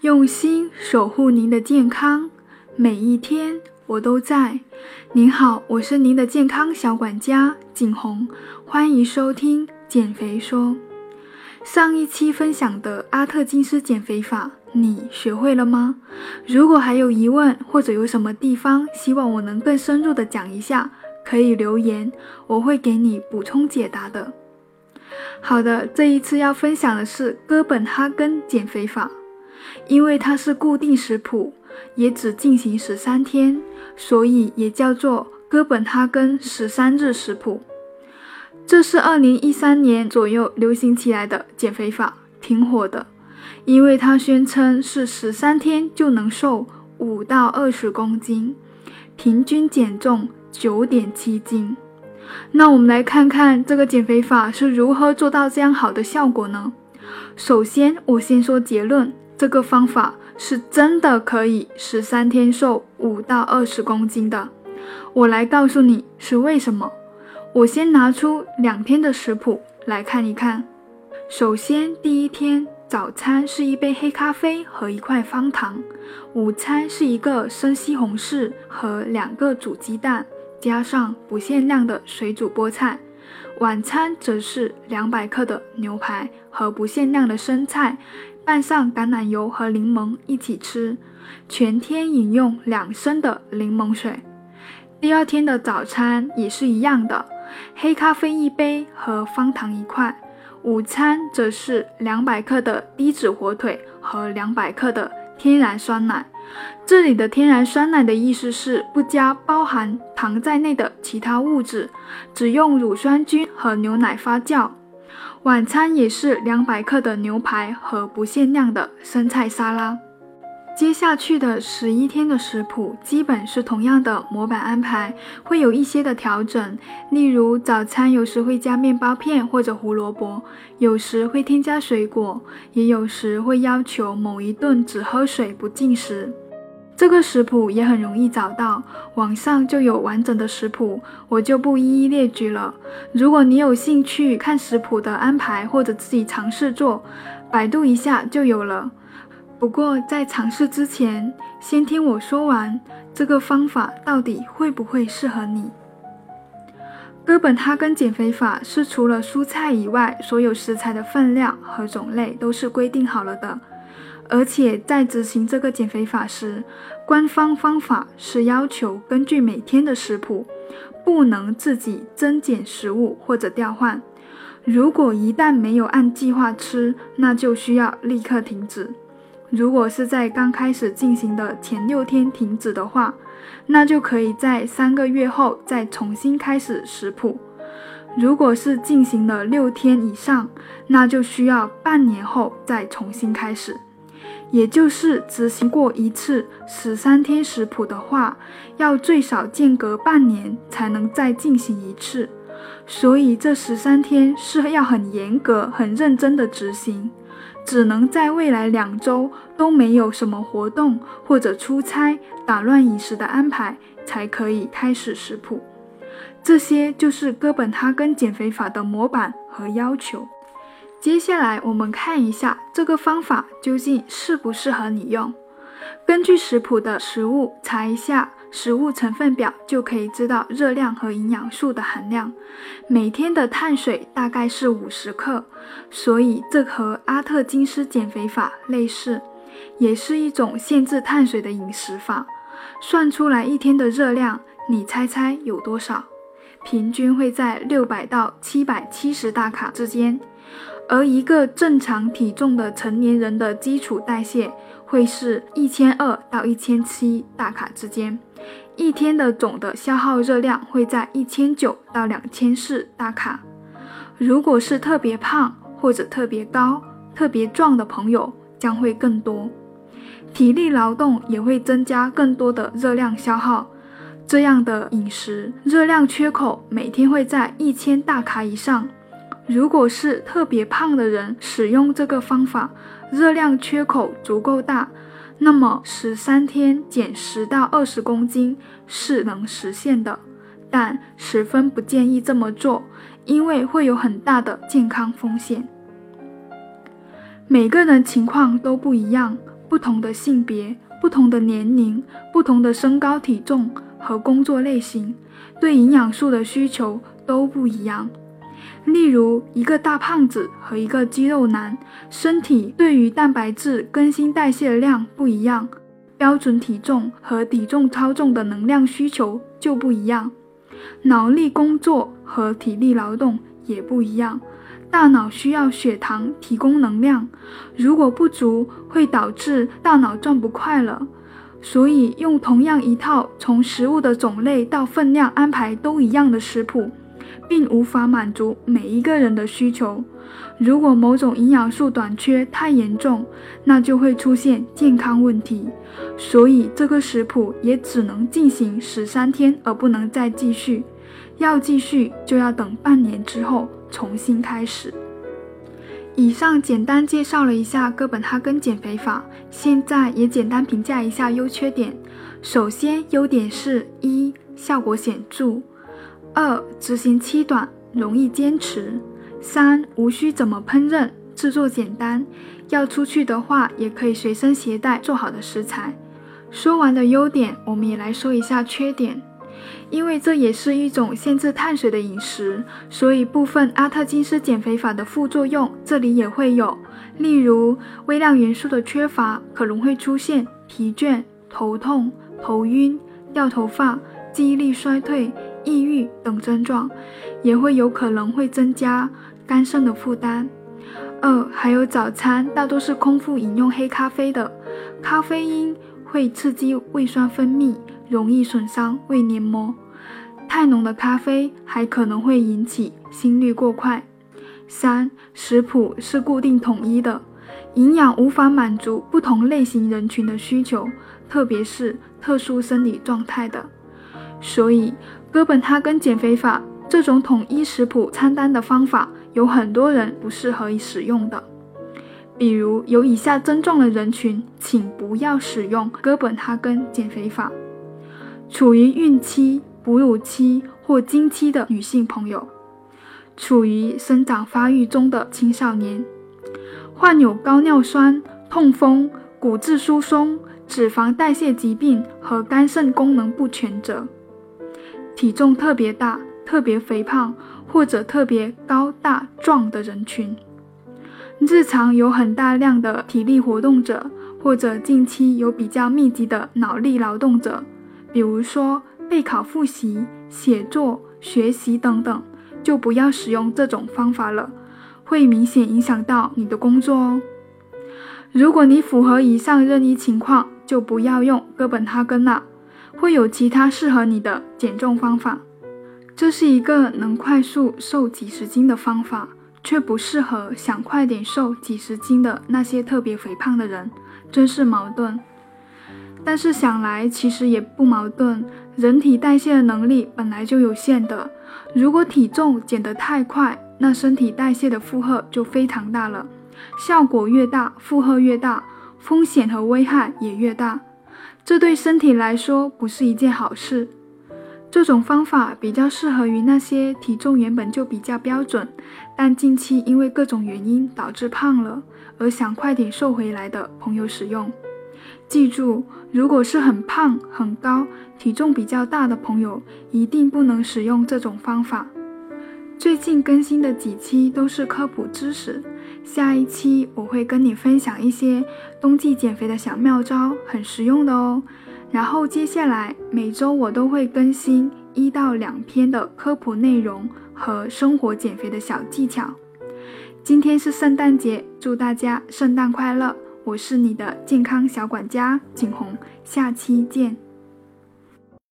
用心守护您的健康，每一天我都在。您好，我是您的健康小管家景红，欢迎收听减肥说。上一期分享的阿特金斯减肥法，你学会了吗？如果还有疑问或者有什么地方希望我能更深入的讲一下，可以留言，我会给你补充解答的。好的，这一次要分享的是哥本哈根减肥法。因为它是固定食谱，也只进行十三天，所以也叫做哥本哈根十三日食谱。这是二零一三年左右流行起来的减肥法，挺火的。因为它宣称是十三天就能瘦五到二十公斤，平均减重九点七斤。那我们来看看这个减肥法是如何做到这样好的效果呢？首先，我先说结论。这个方法是真的可以十三天瘦五到二十公斤的，我来告诉你是为什么。我先拿出两天的食谱来看一看。首先，第一天早餐是一杯黑咖啡和一块方糖，午餐是一个生西红柿和两个煮鸡蛋，加上不限量的水煮菠菜。晚餐则是两百克的牛排和不限量的生菜。拌上橄榄油和柠檬一起吃，全天饮用两升的柠檬水。第二天的早餐也是一样的，黑咖啡一杯和方糖一块。午餐则是两百克的低脂火腿和两百克的天然酸奶。这里的天然酸奶的意思是不加包含糖在内的其他物质，只用乳酸菌和牛奶发酵。晚餐也是两百克的牛排和不限量的生菜沙拉。接下去的十一天的食谱基本是同样的模板安排，会有一些的调整。例如早餐有时会加面包片或者胡萝卜，有时会添加水果，也有时会要求某一顿只喝水不进食。这个食谱也很容易找到，网上就有完整的食谱，我就不一一列举了。如果你有兴趣看食谱的安排，或者自己尝试做，百度一下就有了。不过在尝试之前，先听我说完这个方法到底会不会适合你。哥本哈根减肥法是除了蔬菜以外，所有食材的分量和种类都是规定好了的。而且在执行这个减肥法时，官方方法是要求根据每天的食谱，不能自己增减食物或者调换。如果一旦没有按计划吃，那就需要立刻停止。如果是在刚开始进行的前六天停止的话，那就可以在三个月后再重新开始食谱。如果是进行了六天以上，那就需要半年后再重新开始。也就是执行过一次十三天食谱的话，要最少间隔半年才能再进行一次。所以这十三天是要很严格、很认真的执行，只能在未来两周都没有什么活动或者出差打乱饮食的安排，才可以开始食谱。这些就是哥本哈根减肥法的模板和要求。接下来我们看一下这个方法究竟适不适合你用。根据食谱的食物查一下食物成分表，就可以知道热量和营养素的含量。每天的碳水大概是五十克，所以这和阿特金斯减肥法类似，也是一种限制碳水的饮食法。算出来一天的热量，你猜猜有多少？平均会在六百到七百七十大卡之间。而一个正常体重的成年人的基础代谢会是一千二到一千七大卡之间，一天的总的消耗热量会在一千九到两千四大卡。如果是特别胖或者特别高、特别壮的朋友，将会更多。体力劳动也会增加更多的热量消耗。这样的饮食热量缺口每天会在一千大卡以上。如果是特别胖的人使用这个方法，热量缺口足够大，那么十三天减十到二十公斤是能实现的，但十分不建议这么做，因为会有很大的健康风险。每个人情况都不一样，不同的性别、不同的年龄、不同的身高体重和工作类型，对营养素的需求都不一样。例如，一个大胖子和一个肌肉男，身体对于蛋白质更新代谢量不一样，标准体重和体重超重的能量需求就不一样。脑力工作和体力劳动也不一样，大脑需要血糖提供能量，如果不足会导致大脑转不快了。所以，用同样一套从食物的种类到分量安排都一样的食谱。并无法满足每一个人的需求。如果某种营养素短缺太严重，那就会出现健康问题。所以这个食谱也只能进行十三天，而不能再继续。要继续，就要等半年之后重新开始。以上简单介绍了一下哥本哈根减肥法，现在也简单评价一下优缺点。首先，优点是一效果显著。二、执行期短，容易坚持；三、无需怎么烹饪，制作简单。要出去的话，也可以随身携带做好的食材。说完的优点，我们也来说一下缺点。因为这也是一种限制碳水的饮食，所以部分阿特金斯减肥法的副作用这里也会有，例如微量元素的缺乏，可能会出现疲倦、头痛、头晕、掉头发、记忆力衰退。抑郁等症状，也会有可能会增加肝肾的负担。二，还有早餐大多是空腹饮用黑咖啡的，咖啡因会刺激胃酸分泌，容易损伤胃黏膜。太浓的咖啡还可能会引起心率过快。三，食谱是固定统一的，营养无法满足不同类型人群的需求，特别是特殊生理状态的，所以。哥本哈根减肥法这种统一食谱餐单的方法，有很多人不适合使用的。比如有以下症状的人群，请不要使用哥本哈根减肥法：处于孕期、哺乳期或经期的女性朋友，处于生长发育中的青少年，患有高尿酸、痛风、骨质疏松、脂肪代谢疾病和肝肾功能不全者。体重特别大、特别肥胖或者特别高大壮的人群，日常有很大量的体力活动者，或者近期有比较密集的脑力劳动者，比如说备考复习、写作、学习等等，就不要使用这种方法了，会明显影响到你的工作哦。如果你符合以上任意情况，就不要用哥本哈根了。会有其他适合你的减重方法，这是一个能快速瘦几十斤的方法，却不适合想快点瘦几十斤的那些特别肥胖的人，真是矛盾。但是想来其实也不矛盾，人体代谢的能力本来就有限的，如果体重减得太快，那身体代谢的负荷就非常大了，效果越大，负荷越大，风险和危害也越大。这对身体来说不是一件好事。这种方法比较适合于那些体重原本就比较标准，但近期因为各种原因导致胖了，而想快点瘦回来的朋友使用。记住，如果是很胖、很高、体重比较大的朋友，一定不能使用这种方法。最近更新的几期都是科普知识。下一期我会跟你分享一些冬季减肥的小妙招，很实用的哦。然后接下来每周我都会更新一到两篇的科普内容和生活减肥的小技巧。今天是圣诞节，祝大家圣诞快乐！我是你的健康小管家景红，下期见。